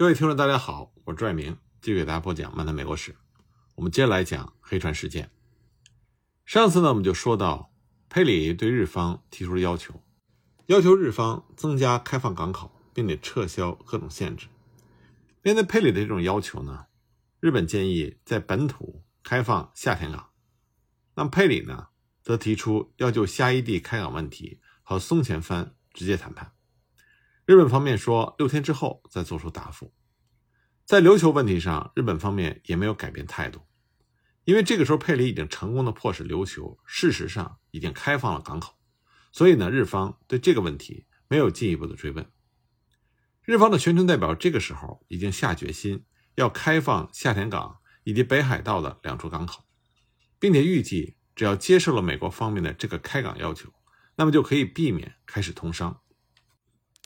各位听众，大家好，我是拽明，继续给大家播讲《漫谈美国史》。我们接着来讲黑船事件。上次呢，我们就说到佩里对日方提出了要求，要求日方增加开放港口，并且撤销各种限制。面对佩里的这种要求呢，日本建议在本土开放夏田港，那么佩里呢，则提出要就夏伊地开港问题和松前藩直接谈判。日本方面说六天之后再做出答复。在琉球问题上，日本方面也没有改变态度，因为这个时候佩里已经成功的迫使琉球事实上已经开放了港口，所以呢，日方对这个问题没有进一步的追问。日方的全权代表这个时候已经下决心要开放夏田港以及北海道的两处港口，并且预计只要接受了美国方面的这个开港要求，那么就可以避免开始通商。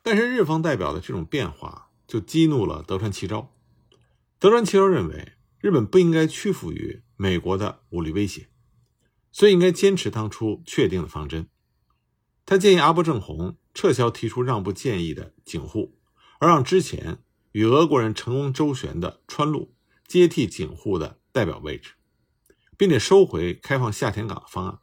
但是日方代表的这种变化就激怒了德川齐昭。德川齐昭认为日本不应该屈服于美国的武力威胁，所以应该坚持当初确定的方针。他建议阿部正弘撤销提出让步建议的警护，而让之前与俄国人成功周旋的川路接替警护的代表位置，并且收回开放夏田港的方案。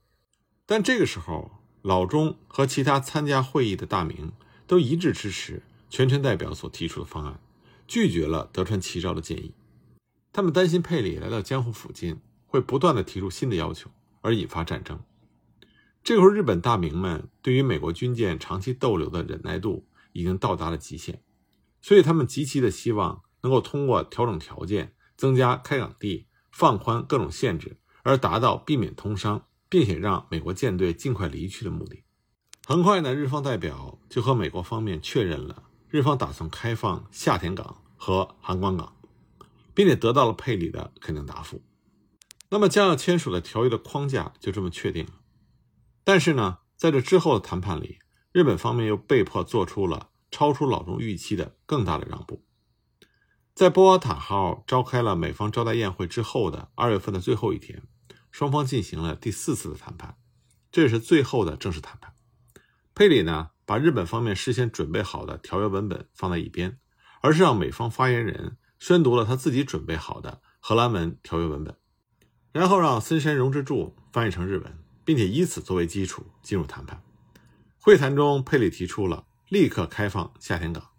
但这个时候，老中和其他参加会议的大名。都一致支持全权代表所提出的方案，拒绝了德川齐昭的建议。他们担心佩里来到江户附近会不断的提出新的要求，而引发战争。这个时候，日本大名们对于美国军舰长期逗留的忍耐度已经到达了极限，所以他们极其的希望能够通过调整条件、增加开港地、放宽各种限制，而达到避免通商，并且让美国舰队尽快离去的目的。很快呢，日方代表就和美国方面确认了日方打算开放夏田港和函关港，并且得到了佩里的肯定答复。那么将要签署的条约的框架就这么确定了。但是呢，在这之后的谈判里，日本方面又被迫做出了超出老中预期的更大的让步。在波瓦塔号召开了美方招待宴会之后的二月份的最后一天，双方进行了第四次的谈判，这也是最后的正式谈判。佩里呢，把日本方面事先准备好的条约文本放在一边，而是让美方发言人宣读了他自己准备好的荷兰文条约文本，然后让森山荣之助翻译成日文，并且以此作为基础进入谈判。会谈中，佩里提出了立刻开放夏田港，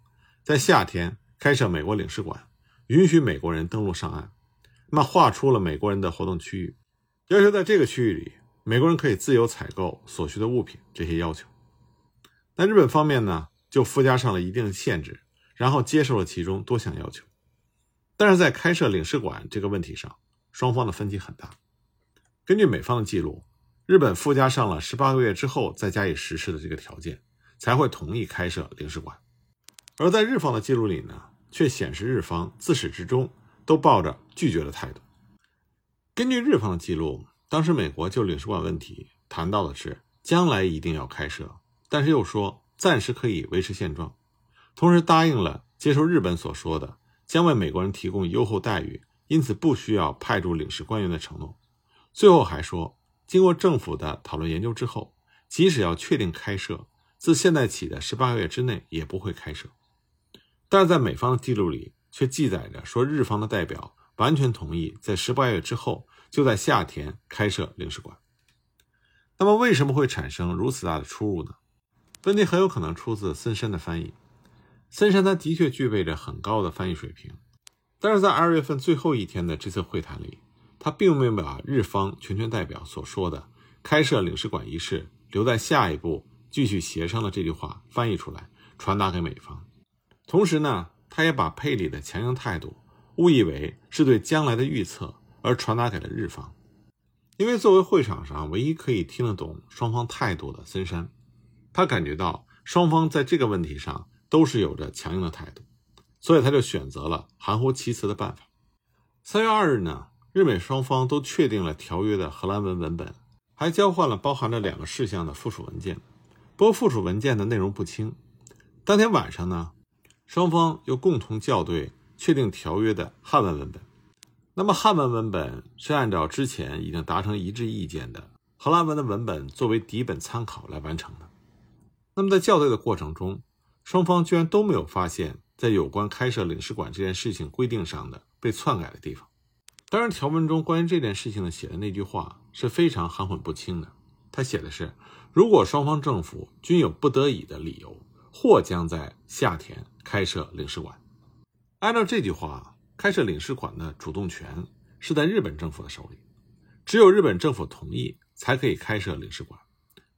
在夏天开设美国领事馆，允许美国人登陆上岸，那么划出了美国人的活动区域，要求在这个区域里，美国人可以自由采购所需的物品。这些要求。那日本方面呢，就附加上了一定的限制，然后接受了其中多项要求。但是在开设领事馆这个问题上，双方的分歧很大。根据美方的记录，日本附加上了十八个月之后再加以实施的这个条件，才会同意开设领事馆。而在日方的记录里呢，却显示日方自始至终都抱着拒绝的态度。根据日方的记录，当时美国就领事馆问题谈到的是将来一定要开设。但是又说暂时可以维持现状，同时答应了接受日本所说的将为美国人提供优厚待遇，因此不需要派驻领事官员的承诺。最后还说，经过政府的讨论研究之后，即使要确定开设，自现在起的十八个月之内也不会开设。但是在美方的记录里却记载着说，日方的代表完全同意在十八月之后就在夏天开设领事馆。那么为什么会产生如此大的出入呢？问题很有可能出自森山的翻译。森山他的确具备着很高的翻译水平，但是在二月份最后一天的这次会谈里，他并没有把日方全权代表所说的开设领事馆一事留在下一步继续协商的这句话翻译出来，传达给美方。同时呢，他也把佩里的强硬态度误以为是对将来的预测，而传达给了日方。因为作为会场上唯一可以听得懂双方态度的森山。他感觉到双方在这个问题上都是有着强硬的态度，所以他就选择了含糊其辞的办法。三月二日呢，日美双方都确定了条约的荷兰文文本，还交换了包含着两个事项的附属文件。不过附属文件的内容不清。当天晚上呢，双方又共同校对确定条约的汉文文本。那么汉文文本是按照之前已经达成一致意见的荷兰文的文本作为底本参考来完成的。那么在校对的过程中，双方居然都没有发现在有关开设领事馆这件事情规定上的被篡改的地方。当然，条文中关于这件事情的写的那句话是非常含混不清的。他写的是：如果双方政府均有不得已的理由，或将在夏田开设领事馆。按照这句话，开设领事馆的主动权是在日本政府的手里，只有日本政府同意才可以开设领事馆。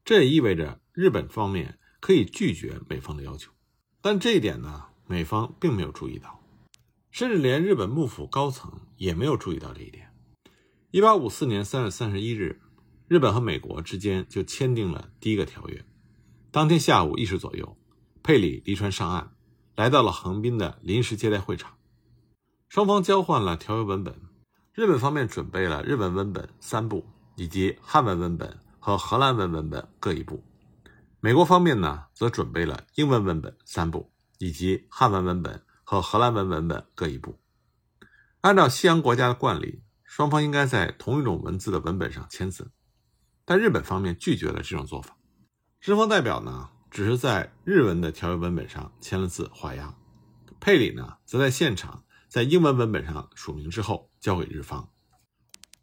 这也意味着日本方面可以拒绝美方的要求。但这一点呢，美方并没有注意到。甚至连日本幕府高层也没有注意到这一点。一八五四年三月三十一日，日本和美国之间就签订了第一个条约。当天下午一时左右，佩里离船上岸，来到了横滨的临时接待会场。双方交换了条约文本。日本方面准备了日文文本三部，以及汉文文本和荷兰文文本各一部。美国方面呢，则准备了英文文本三部，以及汉文文本。和荷兰文文本各一部。按照西洋国家的惯例，双方应该在同一种文字的文本上签字，但日本方面拒绝了这种做法。日方代表呢，只是在日文的条约文本上签了字画押，佩里呢，则在现场在英文文本上署名之后交给日方。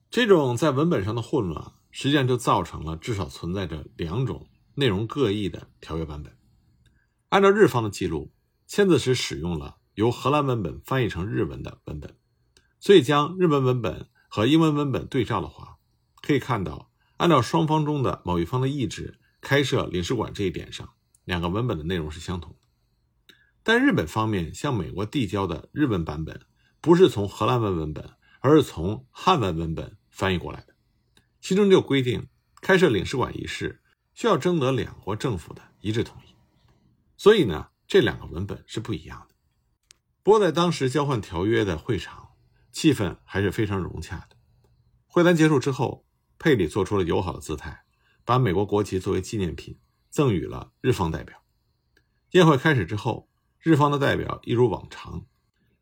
这种在文本上的混乱，实际上就造成了至少存在着两种内容各异的条约版本。按照日方的记录，签字时使用了。由荷兰文本翻译成日文的文本，所以将日文文本和英文文本对照的话，可以看到，按照双方中的某一方的意志开设领事馆这一点上，两个文本的内容是相同的。但日本方面向美国递交的日文版本，不是从荷兰文文本，而是从汉文文本翻译过来的，其中就规定开设领事馆一事需要征得两国政府的一致同意，所以呢，这两个文本是不一样的。不过，在当时交换条约的会场，气氛还是非常融洽的。会谈结束之后，佩里做出了友好的姿态，把美国国旗作为纪念品赠予了日方代表。宴会开始之后，日方的代表一如往常，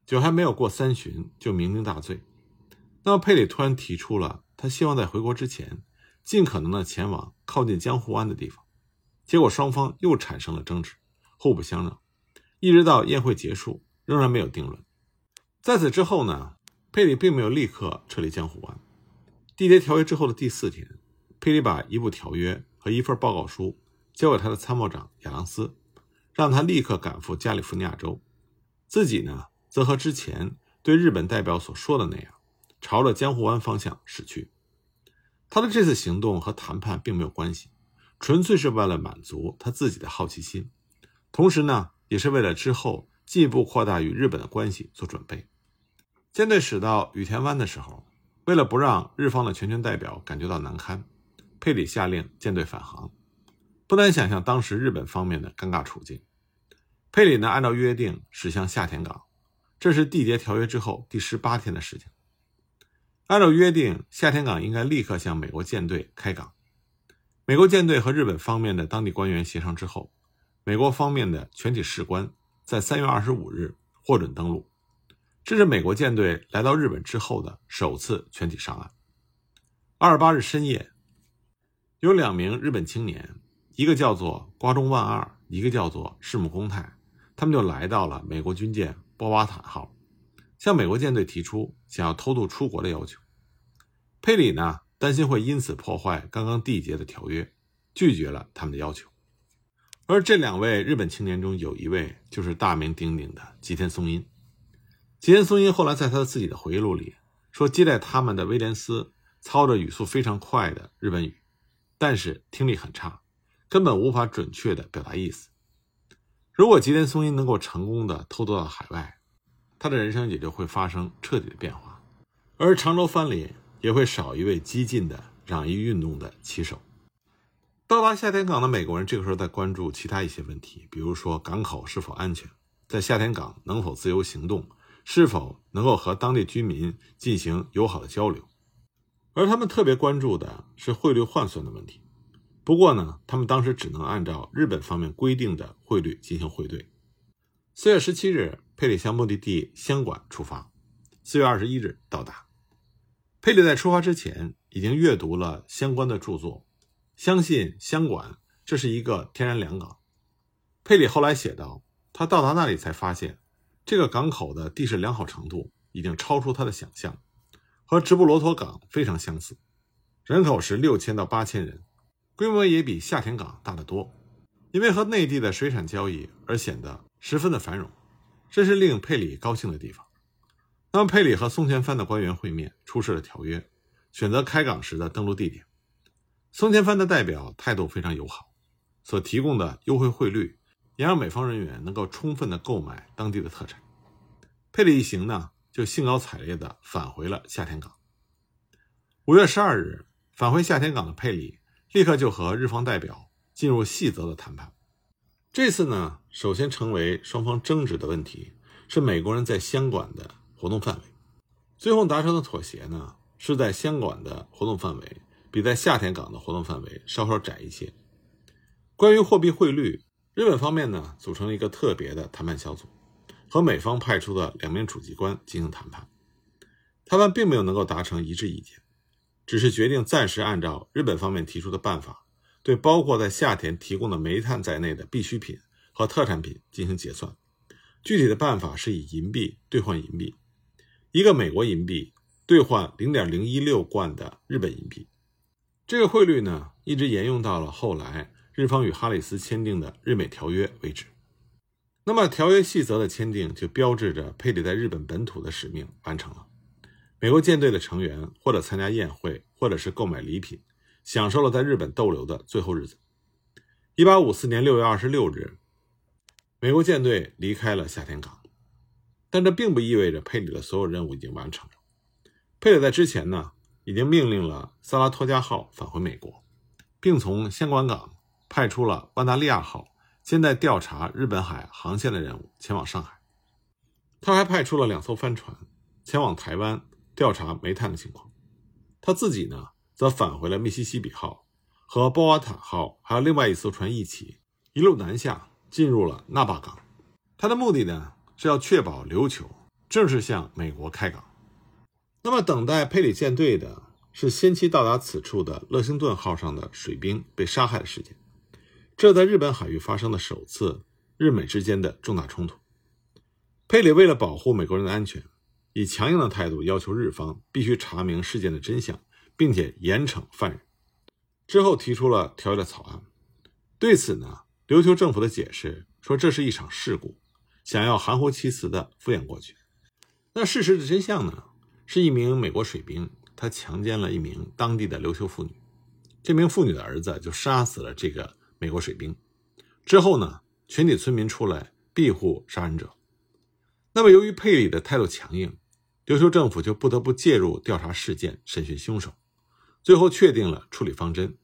酒还没有过三巡就酩酊大醉。那么，佩里突然提出了他希望在回国之前，尽可能的前往靠近江户湾的地方。结果，双方又产生了争执，互不相让，一直到宴会结束。仍然没有定论。在此之后呢，佩里并没有立刻撤离江湖湾。缔结条约之后的第四天，佩里把一部条约和一份报告书交给他的参谋长亚当斯，让他立刻赶赴加利福尼亚州。自己呢，则和之前对日本代表所说的那样，朝着江湖湾方向驶去。他的这次行动和谈判并没有关系，纯粹是为了满足他自己的好奇心，同时呢，也是为了之后。进一步扩大与日本的关系做准备。舰队驶到羽田湾的时候，为了不让日方的全权代表感觉到难堪，佩里下令舰队返航。不难想象当时日本方面的尴尬处境。佩里呢，按照约定驶向下田港，这是缔结条约之后第十八天的事情。按照约定，夏田港应该立刻向美国舰队开港。美国舰队和日本方面的当地官员协商之后，美国方面的全体士官。在三月二十五日获准登陆，这是美国舰队来到日本之后的首次全体上岸。二十八日深夜，有两名日本青年，一个叫做瓜中万二，一个叫做赤木公太，他们就来到了美国军舰波瓦坦号，向美国舰队提出想要偷渡出国的要求。佩里呢，担心会因此破坏刚刚缔结的条约，拒绝了他们的要求。而这两位日本青年中有一位就是大名鼎鼎的吉田松阴。吉田松阴后来在他自己的回忆录里说，接待他们的威廉斯操着语速非常快的日本语，但是听力很差，根本无法准确的表达意思。如果吉田松阴能够成功的偷渡到海外，他的人生也就会发生彻底的变化，而长州藩里也会少一位激进的攘夷运动的旗手。到达夏田港的美国人这个时候在关注其他一些问题，比如说港口是否安全，在夏田港能否自由行动，是否能够和当地居民进行友好的交流。而他们特别关注的是汇率换算的问题。不过呢，他们当时只能按照日本方面规定的汇率进行汇兑。四月十七日，佩里向目的地香馆出发，四月二十一日到达。佩里在出发之前已经阅读了相关的著作。相信香馆这是一个天然良港。佩里后来写道，他到达那里才发现，这个港口的地势良好程度已经超出他的想象，和直布罗陀港非常相似，人口是六千到八千人，规模也比下田港大得多。因为和内地的水产交易而显得十分的繁荣，这是令佩里高兴的地方。那么，佩里和松前藩的官员会面，出示了条约，选择开港时的登陆地点。松前藩的代表态度非常友好，所提供的优惠汇率也让美方人员能够充分的购买当地的特产。佩里一行呢，就兴高采烈地返回了夏天港。五月十二日，返回夏天港的佩里立刻就和日方代表。进入细则的谈判。这次呢，首先成为双方争执的问题是美国人在香港的活动范围。最后达成的妥协呢，是在香港的活动范围比在夏田港的活动范围稍稍窄一些。关于货币汇率，日本方面呢组成了一个特别的谈判小组，和美方派出的两名主机关进行谈判。他们并没有能够达成一致意见，只是决定暂时按照日本方面提出的办法。对包括在夏田提供的煤炭在内的必需品和特产品进行结算，具体的办法是以银币兑换银币，一个美国银币兑换零点零一六贯的日本银币。这个汇率呢，一直沿用到了后来日方与哈里斯签订的日美条约为止。那么，条约细则的签订就标志着佩里在日本本土的使命完成了。美国舰队的成员或者参加宴会，或者是购买礼品。享受了在日本逗留的最后日子。一八五四年六月二十六日，美国舰队离开了夏田港，但这并不意味着佩里的所有任务已经完成了。佩里在之前呢，已经命令了萨拉托加号返回美国，并从香港港派出了万达利亚号，现在调查日本海航线的任务前往上海。他还派出了两艘帆船前往台湾调查煤炭的情况。他自己呢？则返回了密西西比号，和波瓦塔号还有另外一艘船一起，一路南下，进入了那霸港。他的目的呢，是要确保琉球正式向美国开港。那么，等待佩里舰队的是先期到达此处的乐星顿号上的水兵被杀害的事件。这在日本海域发生的首次日美之间的重大冲突。佩里为了保护美国人的安全，以强硬的态度要求日方必须查明事件的真相。并且严惩犯人，之后提出了条约的草案。对此呢，琉球政府的解释说这是一场事故，想要含糊其辞的敷衍过去。那事实的真相呢，是一名美国水兵他强奸了一名当地的琉球妇女，这名妇女的儿子就杀死了这个美国水兵。之后呢，全体村民出来庇护杀人者。那么由于佩里的态度强硬，琉球政府就不得不介入调查事件，审讯凶手。最后确定了处理方针，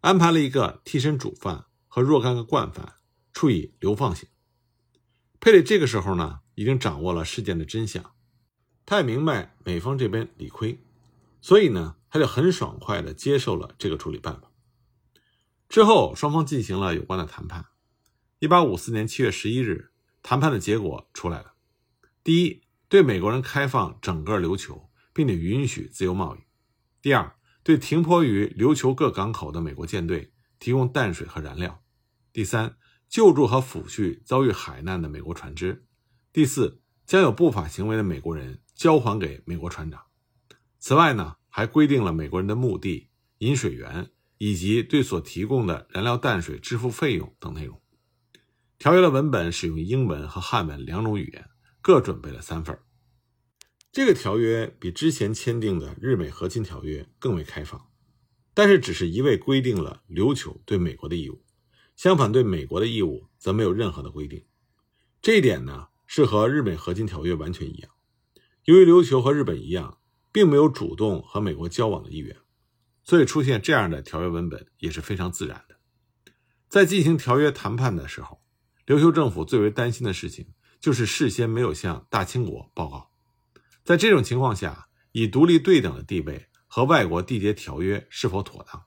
安排了一个替身主犯和若干个惯犯处以流放刑。佩里这个时候呢，已经掌握了事件的真相，他也明白美方这边理亏，所以呢，他就很爽快地接受了这个处理办法。之后，双方进行了有关的谈判。一八五四年七月十一日，谈判的结果出来了：第一，对美国人开放整个琉球，并且允许自由贸易；第二，对停泊于琉球各港口的美国舰队提供淡水和燃料。第三，救助和抚恤遭遇海难的美国船只。第四，将有不法行为的美国人交还给美国船长。此外呢，还规定了美国人的墓地、饮水源以及对所提供的燃料淡水支付费用等内容。条约的文本使用英文和汉文两种语言，各准备了三份。这个条约比之前签订的日美和亲条约更为开放，但是只是一味规定了琉球对美国的义务，相反对美国的义务则没有任何的规定。这一点呢是和日美合金条约完全一样。由于琉球和日本一样，并没有主动和美国交往的意愿，所以出现这样的条约文本也是非常自然的。在进行条约谈判的时候，琉球政府最为担心的事情就是事先没有向大清国报告。在这种情况下，以独立对等的地位和外国缔结条约是否妥当？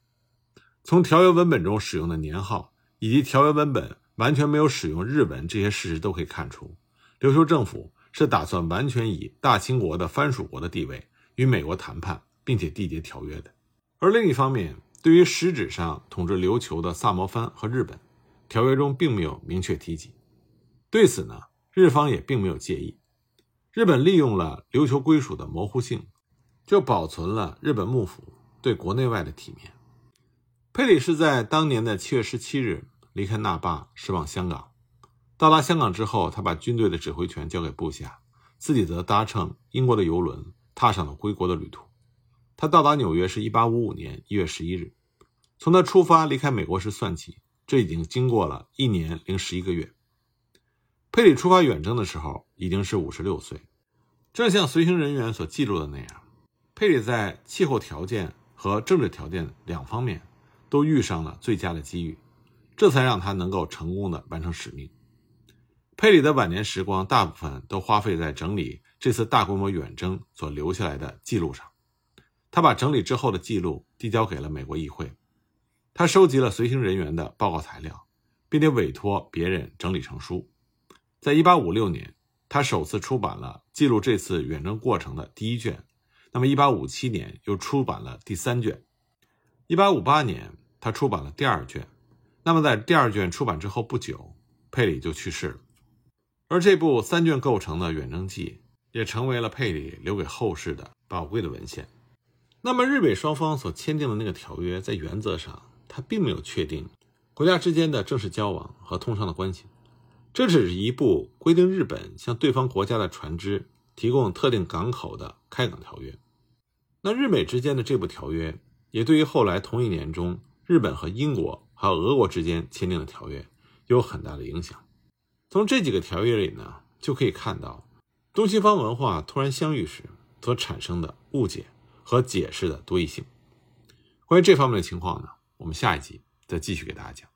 从条约文本中使用的年号以及条约文本完全没有使用日文这些事实都可以看出，琉球政府是打算完全以大清国的藩属国的地位与美国谈判，并且缔结条约的。而另一方面，对于实质上统治琉球的萨摩藩和日本，条约中并没有明确提及。对此呢，日方也并没有介意。日本利用了琉球归属的模糊性，就保存了日本幕府对国内外的体面。佩里是在当年的七月十七日离开那霸，驶往香港。到达香港之后，他把军队的指挥权交给部下，自己则搭乘英国的游轮，踏上了归国的旅途。他到达纽约是一八五五年一月十一日。从他出发离开美国时算起，这已经经过了一年零十一个月。佩里出发远征的时候已经是五十六岁，正像随行人员所记录的那样，佩里在气候条件和政治条件两方面都遇上了最佳的机遇，这才让他能够成功的完成使命。佩里的晚年时光大部分都花费在整理这次大规模远征所留下来的记录上，他把整理之后的记录递交给了美国议会，他收集了随行人员的报告材料，并且委托别人整理成书。在一八五六年，他首次出版了记录这次远征过程的第一卷。那么，一八五七年又出版了第三卷。一八五八年，他出版了第二卷。那么，在第二卷出版之后不久，佩里就去世了。而这部三卷构成的远征记，也成为了佩里留给后世的宝贵的文献。那么，日美双方所签订的那个条约，在原则上，它并没有确定国家之间的正式交往和通商的关系。这只是一部规定日本向对方国家的船只提供特定港口的开港条约。那日美之间的这部条约，也对于后来同一年中日本和英国和俄国之间签订的条约有很大的影响。从这几个条约里呢，就可以看到东西方文化突然相遇时所产生的误解和解释的多义性。关于这方面的情况呢，我们下一集再继续给大家讲。